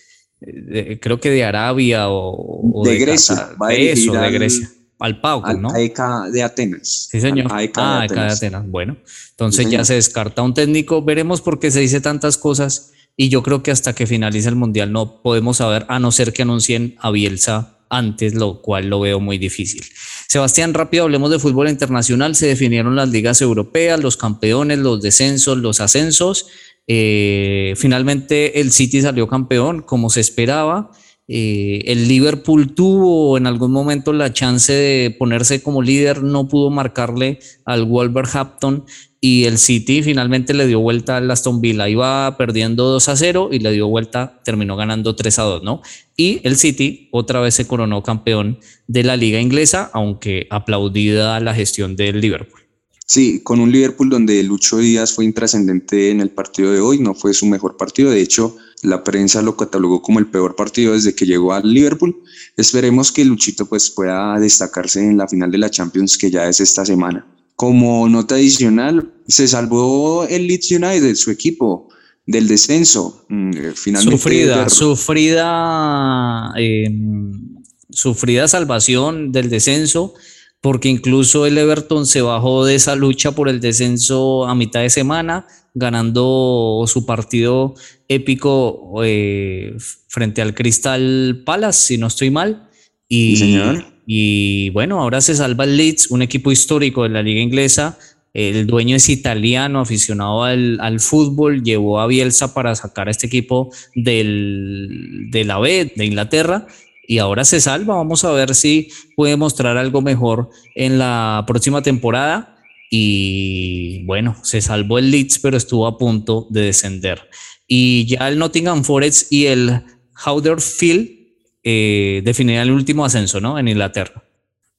Speaker 1: creo que de Arabia o,
Speaker 2: de, Grecia.
Speaker 1: de eso, de Grecia. Al
Speaker 2: al
Speaker 1: ¿no?
Speaker 2: AEK de Atenas.
Speaker 1: Sí, señor.
Speaker 2: AEK
Speaker 1: ah,
Speaker 2: de,
Speaker 1: de Atenas. Bueno, entonces ya se descarta un técnico. Veremos por qué se dice tantas cosas y yo creo que hasta que finalice el Mundial no podemos saber, a no ser que anuncien a Bielsa antes, lo cual lo veo muy difícil. Sebastián, rápido hablemos de fútbol internacional. Se definieron las ligas europeas, los campeones, los descensos, los ascensos. Eh, finalmente el City salió campeón como se esperaba. Eh, el Liverpool tuvo en algún momento la chance de ponerse como líder, no pudo marcarle al Wolverhampton y el City finalmente le dio vuelta al Aston Villa. Iba perdiendo 2 a 0 y le dio vuelta, terminó ganando 3 a 2, ¿no? Y el City otra vez se coronó campeón de la liga inglesa, aunque aplaudida la gestión del Liverpool.
Speaker 2: Sí, con un Liverpool donde Lucho Díaz fue intrascendente en el partido de hoy, no fue su mejor partido, de hecho la prensa lo catalogó como el peor partido desde que llegó al Liverpool. Esperemos que Luchito pues pueda destacarse en la final de la Champions que ya es esta semana. Como nota adicional, se salvó el Leeds United, su equipo, del descenso. Mm, eh, finalmente
Speaker 1: sufrida, sufrida, em, sufrida salvación del descenso, porque incluso el Everton se bajó de esa lucha por el descenso a mitad de semana, ganando su partido épico eh, frente al Crystal Palace, si no estoy mal. Y,
Speaker 2: señor.
Speaker 1: Y bueno, ahora se salva el Leeds, un equipo histórico de la liga inglesa. El dueño es italiano, aficionado al, fútbol, llevó a Bielsa para sacar a este equipo del, de la B de Inglaterra y ahora se salva. Vamos a ver si puede mostrar algo mejor en la próxima temporada. Y bueno, se salvó el Leeds, pero estuvo a punto de descender. Y ya el Nottingham Forest y el Huddersfield eh, el último ascenso, ¿no? En Inglaterra.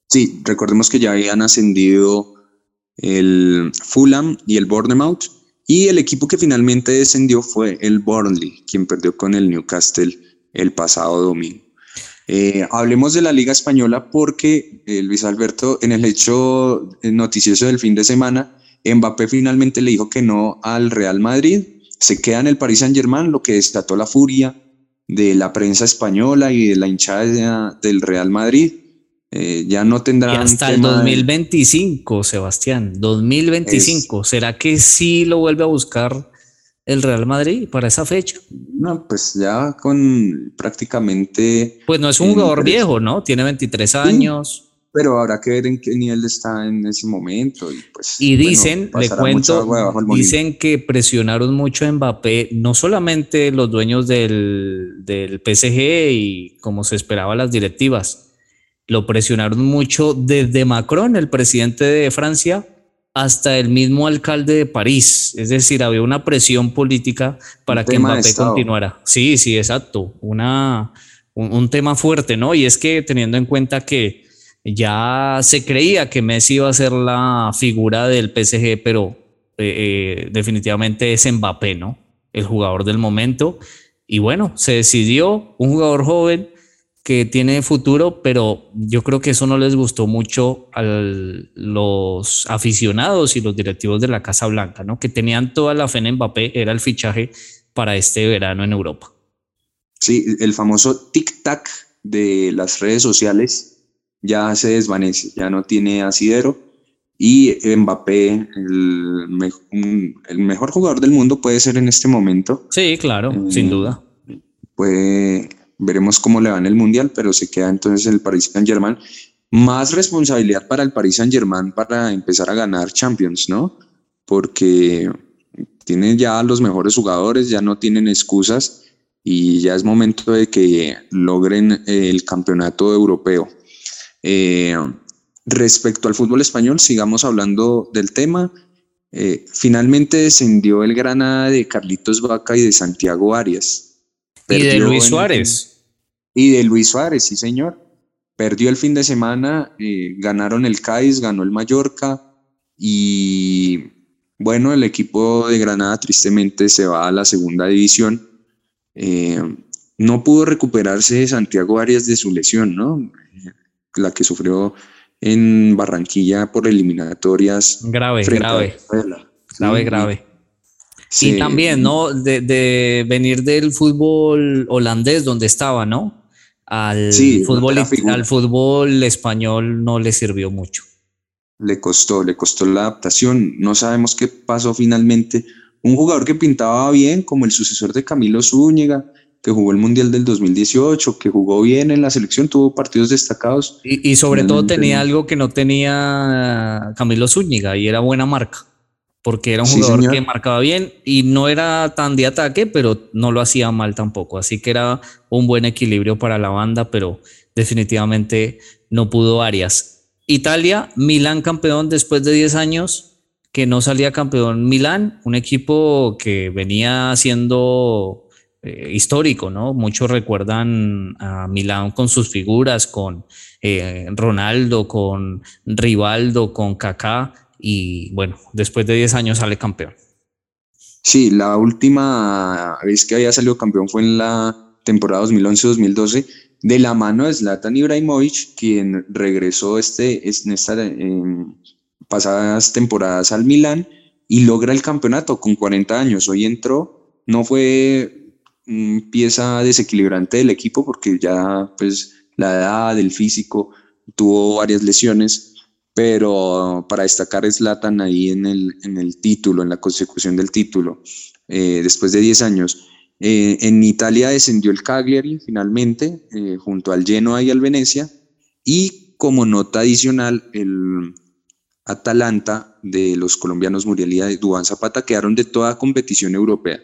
Speaker 2: Sí, recordemos que ya habían ascendido el Fulham y el Bournemouth. Y el equipo que finalmente descendió fue el Burnley, quien perdió con el Newcastle el pasado domingo. Eh, hablemos de la Liga Española porque eh, Luis Alberto, en el hecho noticioso del fin de semana, Mbappé finalmente le dijo que no al Real Madrid. Se queda en el Paris Saint Germain, lo que desató la furia de la prensa española y de la hinchada del Real Madrid. Eh, ya no tendrán.
Speaker 1: hasta el 2025, Sebastián. 2025. ¿Será que sí lo vuelve a buscar el Real Madrid para esa fecha?
Speaker 2: No, pues ya con prácticamente.
Speaker 1: Pues no es un jugador viejo, ¿no? Tiene 23 años
Speaker 2: pero habrá que ver en qué nivel está en ese momento. Y, pues,
Speaker 1: y dicen, le cuento, dicen que presionaron mucho a Mbappé, no solamente los dueños del, del PSG y como se esperaba las directivas, lo presionaron mucho desde Macron, el presidente de Francia, hasta el mismo alcalde de París. Es decir, había una presión política para que Mbappé continuara. Sí, sí, exacto. Una, un tema fuerte, ¿no? Y es que teniendo en cuenta que ya se creía que Messi iba a ser la figura del PSG, pero eh, eh, definitivamente es Mbappé, ¿no? El jugador del momento. Y bueno, se decidió un jugador joven que tiene futuro, pero yo creo que eso no les gustó mucho a los aficionados y los directivos de la Casa Blanca, ¿no? Que tenían toda la fe en Mbappé, era el fichaje para este verano en Europa.
Speaker 2: Sí, el famoso tic-tac de las redes sociales ya se desvanece, ya no tiene asidero. Y Mbappé, el, mejor jugador del mundo puede ser en este momento.
Speaker 1: Sí, claro, eh, sin duda.
Speaker 2: Pues veremos cómo le va en el Mundial, pero se queda entonces en el Paris Saint Germain. Más responsabilidad para el Paris Saint Germain para empezar a ganar Champions, ¿no? Porque tienen ya los mejores jugadores, ya no tienen excusas y ya es momento de que logren el campeonato europeo. Eh, respecto al fútbol español, sigamos hablando del tema. Eh, finalmente descendió el Granada de Carlitos Vaca y de Santiago Arias.
Speaker 1: y de Luis Suárez.
Speaker 2: y de Luis Suárez, sí señor. Perdió el fin de semana, eh, ganaron el Cádiz, ganó el Mallorca y bueno, el equipo de Granada tristemente se va a la segunda división. no pudo recuperarse Santiago Arias de su lesión, ¿no? La que sufrió en Barranquilla por eliminatorias.
Speaker 1: Grave, grave. Grave, grave. Y también, ¿no? De, venir del fútbol holandés donde estaba, ¿no? Al, fútbol, al fútbol español no le sirvió mucho.
Speaker 2: Le costó, le costó la adaptación. No sabemos qué pasó finalmente. Un jugador que pintaba bien, como el sucesor de Camilo Zúñiga, que jugó el Mundial del 2018, que jugó bien en la selección, tuvo partidos destacados.
Speaker 1: Y, sobre todo tenía algo que no tenía Camilo Zúñiga y era buena marca, porque era un jugador que marcaba bien y no era tan de ataque, pero no lo hacía mal tampoco. Así que era un buen equilibrio para la banda, pero definitivamente no pudo Arias. Italia, Milán campeón después de 10 años, que no salía campeón Milán, un equipo que venía siendo eh, histórico, ¿no? Muchos recuerdan a Milán con sus figuras, con eh, Ronaldo, con Rivaldo, con Kaká, y bueno, después de 10 años sale campeón.
Speaker 2: Sí, la última vez que había salido campeón fue en la temporada 2011-2012 de la mano de Zlatan Ibrahimovic, quien regresó este, en estas pasadas temporadas al Milán y logra el campeonato con 40 años. Hoy entró, no fue pieza desequilibrante del equipo porque ya pues la edad, del físico, tuvo varias lesiones, pero para destacar es Latan ahí en el, en el título, en la consecución del título, eh, después de 10 años. Eh, en Italia descendió el Cagliari finalmente, eh, junto al Genoa y al Venecia, y como nota adicional, el Atalanta de los colombianos Muriel y Dubán Zapata quedaron de toda competición europea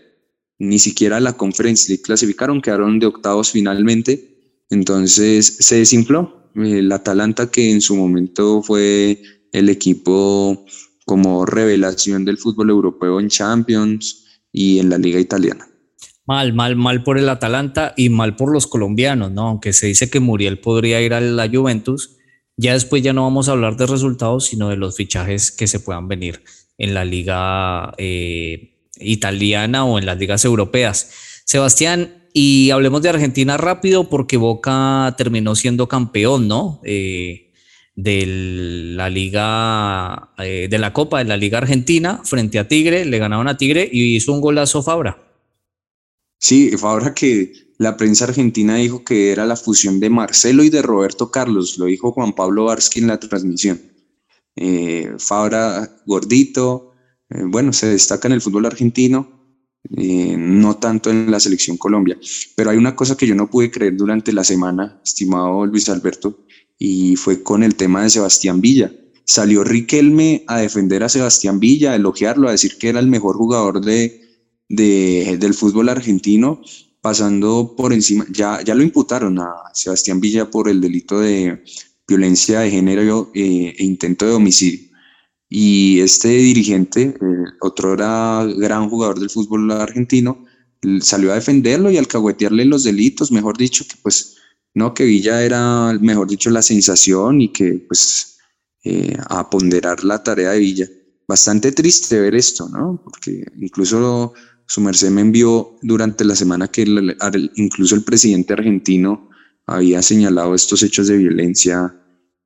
Speaker 2: ni siquiera la Conference clasificaron, quedaron de octavos finalmente, entonces se desinfló. El Atalanta que en su momento fue el equipo como revelación del fútbol europeo en Champions y en la liga italiana.
Speaker 1: Mal, mal, mal por el Atalanta y mal por los colombianos, ¿no? Aunque se dice que Muriel podría ir a la Juventus, ya después ya no vamos a hablar de resultados, sino de los fichajes que se puedan venir en la liga eh, italiana o en las ligas europeas. Sebastián, y hablemos de Argentina rápido porque Boca terminó siendo campeón, ¿no? Eh, de la liga, eh, de la Copa de la Liga Argentina frente a Tigre, le ganaron a Tigre y hizo un golazo Fabra.
Speaker 2: Sí, Fabra que la prensa argentina dijo que era la fusión de Marcelo y de Roberto Carlos, lo dijo Juan Pablo Varsky en la transmisión. Eh, Fabra gordito, eh, bueno, se destaca en el fútbol argentino, eh, no tanto en la selección Colombia. Pero hay una cosa que yo no pude creer durante la semana, estimado Luis Alberto, y fue con el tema de Sebastián Villa. Salió Riquelme a defender a Sebastián Villa, a elogiarlo, a decir que era el mejor jugador de, del fútbol argentino, pasando por encima, ya, ya lo imputaron a Sebastián Villa por el delito de violencia de género eh, e intento de homicidio. Y este dirigente, otro era gran jugador del fútbol argentino, salió a defenderlo y alcahuetearle los delitos, mejor dicho, que pues no, que Villa era, mejor dicho, la sensación y que pues eh, a ponderar la tarea de Villa. Bastante triste ver esto, ¿no? Porque incluso su merced me envió durante la semana que incluso el presidente argentino había señalado estos hechos de violencia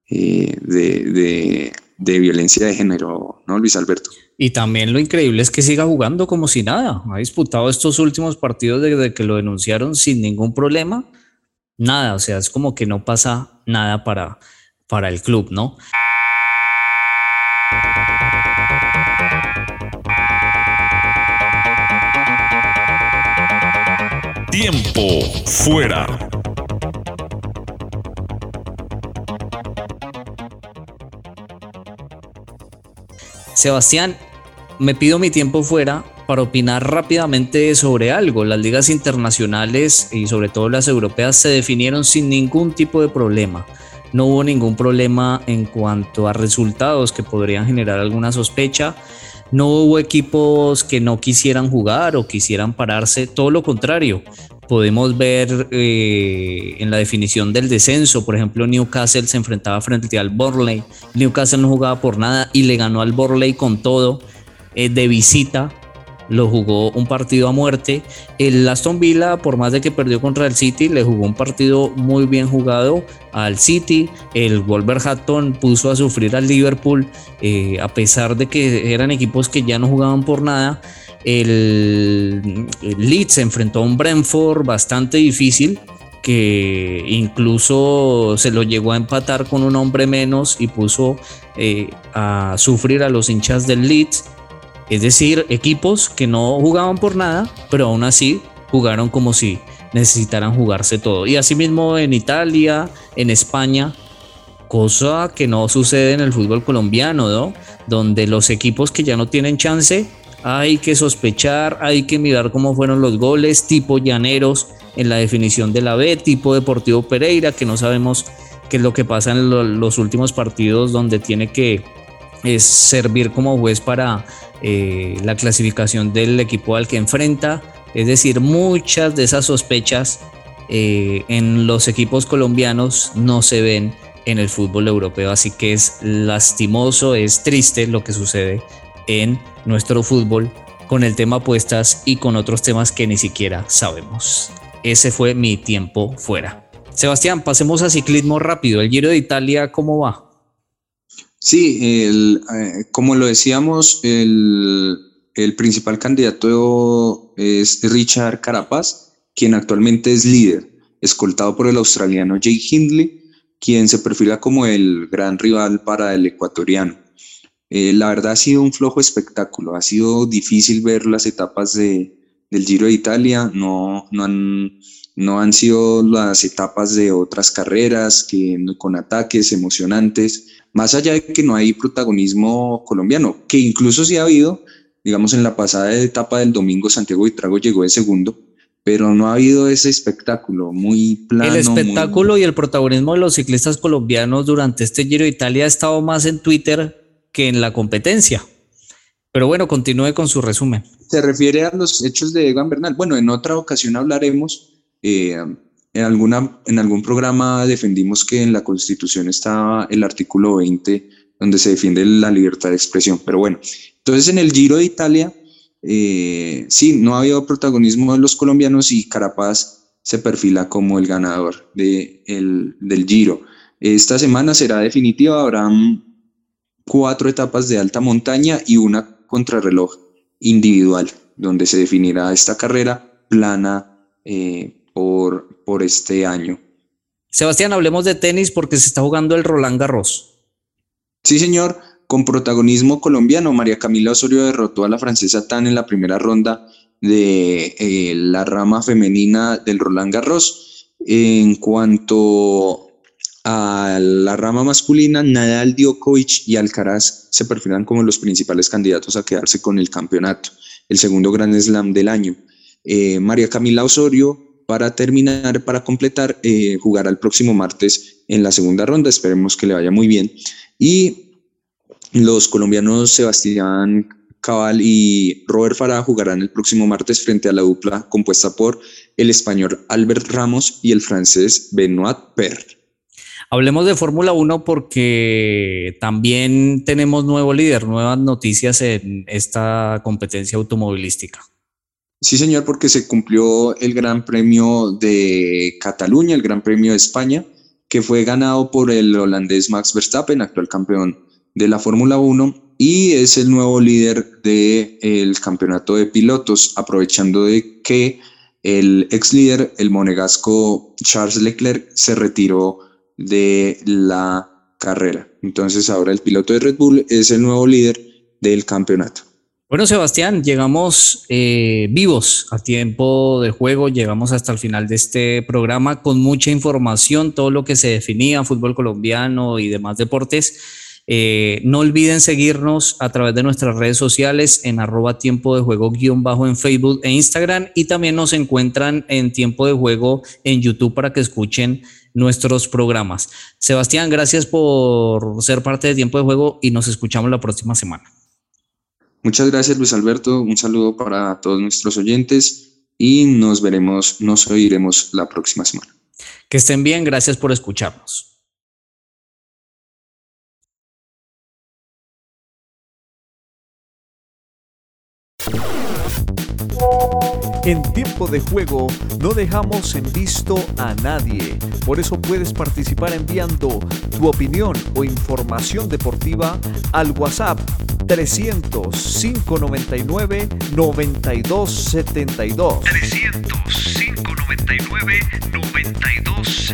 Speaker 2: eh, de, de violencia de género, ¿no, Luis Alberto?
Speaker 1: Y también lo increíble es que siga jugando como si nada. Ha disputado estos últimos partidos desde que lo denunciaron sin ningún problema. Nada, o sea, es como que no pasa nada para, para el club, ¿no?
Speaker 4: Tiempo fuera.
Speaker 1: Sebastián, me pido mi tiempo fuera para opinar rápidamente sobre algo. Las ligas internacionales y sobre todo las europeas se definieron sin ningún tipo de problema. No hubo ningún problema en cuanto a resultados que podrían generar alguna sospecha. No hubo equipos que no quisieran jugar o quisieran pararse, todo lo contrario podemos ver eh, en la definición del descenso, por ejemplo, Newcastle se enfrentaba frente al Borley, Newcastle no jugaba por nada y le ganó al Borley con todo eh, de visita. lo jugó un partido a muerte. El Aston Villa, por más de que perdió contra el City, le jugó un partido muy bien jugado al City. El Wolverhampton puso a sufrir al Liverpool, eh, a pesar de que eran equipos que ya no jugaban por nada. El, Leeds se enfrentó a un Brentford bastante difícil que incluso se lo llegó a empatar con un hombre menos y puso eh, a sufrir a los hinchas del Leeds. Es decir, equipos que no jugaban por nada, pero aún así jugaron como si necesitaran jugarse todo. Y asimismo en Italia, en España, cosa que no sucede en el fútbol colombiano, ¿no? Donde los equipos que ya no tienen chance, hay que sospechar, hay que mirar cómo fueron los goles, tipo Llaneros en la definición de la B, tipo Deportivo Pereira, que no sabemos qué es lo que pasa en los últimos partidos donde tiene que servir como juez para eh, la clasificación del equipo al que enfrenta. Es decir, muchas de esas sospechas eh, en los equipos colombianos no se ven en el fútbol europeo, así que es lastimoso, es triste lo que sucede en nuestro fútbol con el tema apuestas y con otros temas que ni siquiera sabemos. Ese fue mi tiempo fuera. Sebastián, pasemos a ciclismo rápido. El Giro de Italia, ¿cómo va?
Speaker 2: Sí, eh, como lo decíamos, el, principal candidato es Richard Carapaz, quien actualmente es líder, escoltado por el australiano Jay Hindley, quien se perfila como el gran rival para el ecuatoriano. Eh, la verdad ha sido un flojo espectáculo, ha sido difícil ver las etapas de, del Giro de Italia, no, no, han, no han sido las etapas de otras carreras que, con ataques emocionantes, más allá de que no hay protagonismo colombiano, que incluso sí ha habido, digamos en la pasada etapa del domingo Santiago Trago llegó de segundo, pero no ha habido ese espectáculo muy plano.
Speaker 1: El espectáculo y el protagonismo de los ciclistas colombianos durante este Giro de Italia ha estado más en Twitter que en la competencia. Pero bueno, continúe con su resumen.
Speaker 2: Se refiere a los hechos de Egan Bernal. Bueno, en otra ocasión hablaremos. Eh, en, alguna, en algún programa defendimos que en la Constitución estaba el artículo 20 donde se defiende la libertad de expresión. Pero bueno, entonces en el Giro de Italia, eh, sí, no ha habido protagonismo de los colombianos y Carapaz se perfila como el ganador de el, del Giro. Esta semana será definitiva, habrán cuatro etapas de alta montaña y una contrarreloj individual, donde se definirá esta carrera plana eh, por, por este año.
Speaker 1: Sebastián, hablemos de tenis porque se está jugando el Roland Garros.
Speaker 2: Sí, señor, con protagonismo colombiano, María Camila Osorio derrotó a la francesa Tan en la primera ronda de eh, la rama femenina del Roland Garros. En cuanto a la rama masculina, Nadal, Djokovic y Alcaraz se perfilan como los principales candidatos a quedarse con el campeonato, el segundo gran slam del año. Eh, María Camila Osorio, para terminar, para completar, eh, jugará el próximo martes en la segunda ronda, esperemos que le vaya muy bien. Y los colombianos Sebastián Cabal y Robert Farah jugarán el próximo martes frente a la dupla compuesta por el español Albert Ramos y el francés Benoit Per.
Speaker 1: Hablemos de Fórmula 1 porque también tenemos nuevo líder, nuevas noticias en esta competencia automovilística.
Speaker 2: Sí, señor, porque se cumplió el Gran Premio de Cataluña, el Gran Premio de España, que fue ganado por el holandés Max Verstappen, actual campeón de la Fórmula 1, y es el nuevo líder del campeonato de pilotos, aprovechando de que el ex líder, el monegasco Charles Leclerc, se retiró de la carrera. Entonces ahora el piloto de Red Bull es el nuevo líder del campeonato.
Speaker 1: Bueno, Sebastián, llegamos eh, vivos a tiempo de juego, llegamos hasta el final de este programa con mucha información, todo lo que se definía, fútbol colombiano y demás deportes. Eh, no olviden seguirnos a través de nuestras redes sociales en arroba tiempo de juego guion bajo en Facebook e Instagram y también nos encuentran en tiempo de juego en YouTube para que escuchen nuestros programas. Sebastián, gracias por ser parte de Tiempo de Juego y nos escuchamos la próxima semana.
Speaker 2: Muchas gracias Luis Alberto, un saludo para todos nuestros oyentes y nos veremos, nos oiremos la próxima semana.
Speaker 1: Que estén bien, gracias por escucharnos.
Speaker 5: En tiempo de juego no dejamos en visto a nadie. Por eso puedes participar enviando tu opinión o información deportiva al WhatsApp 300 599 9272. 300 599 9272.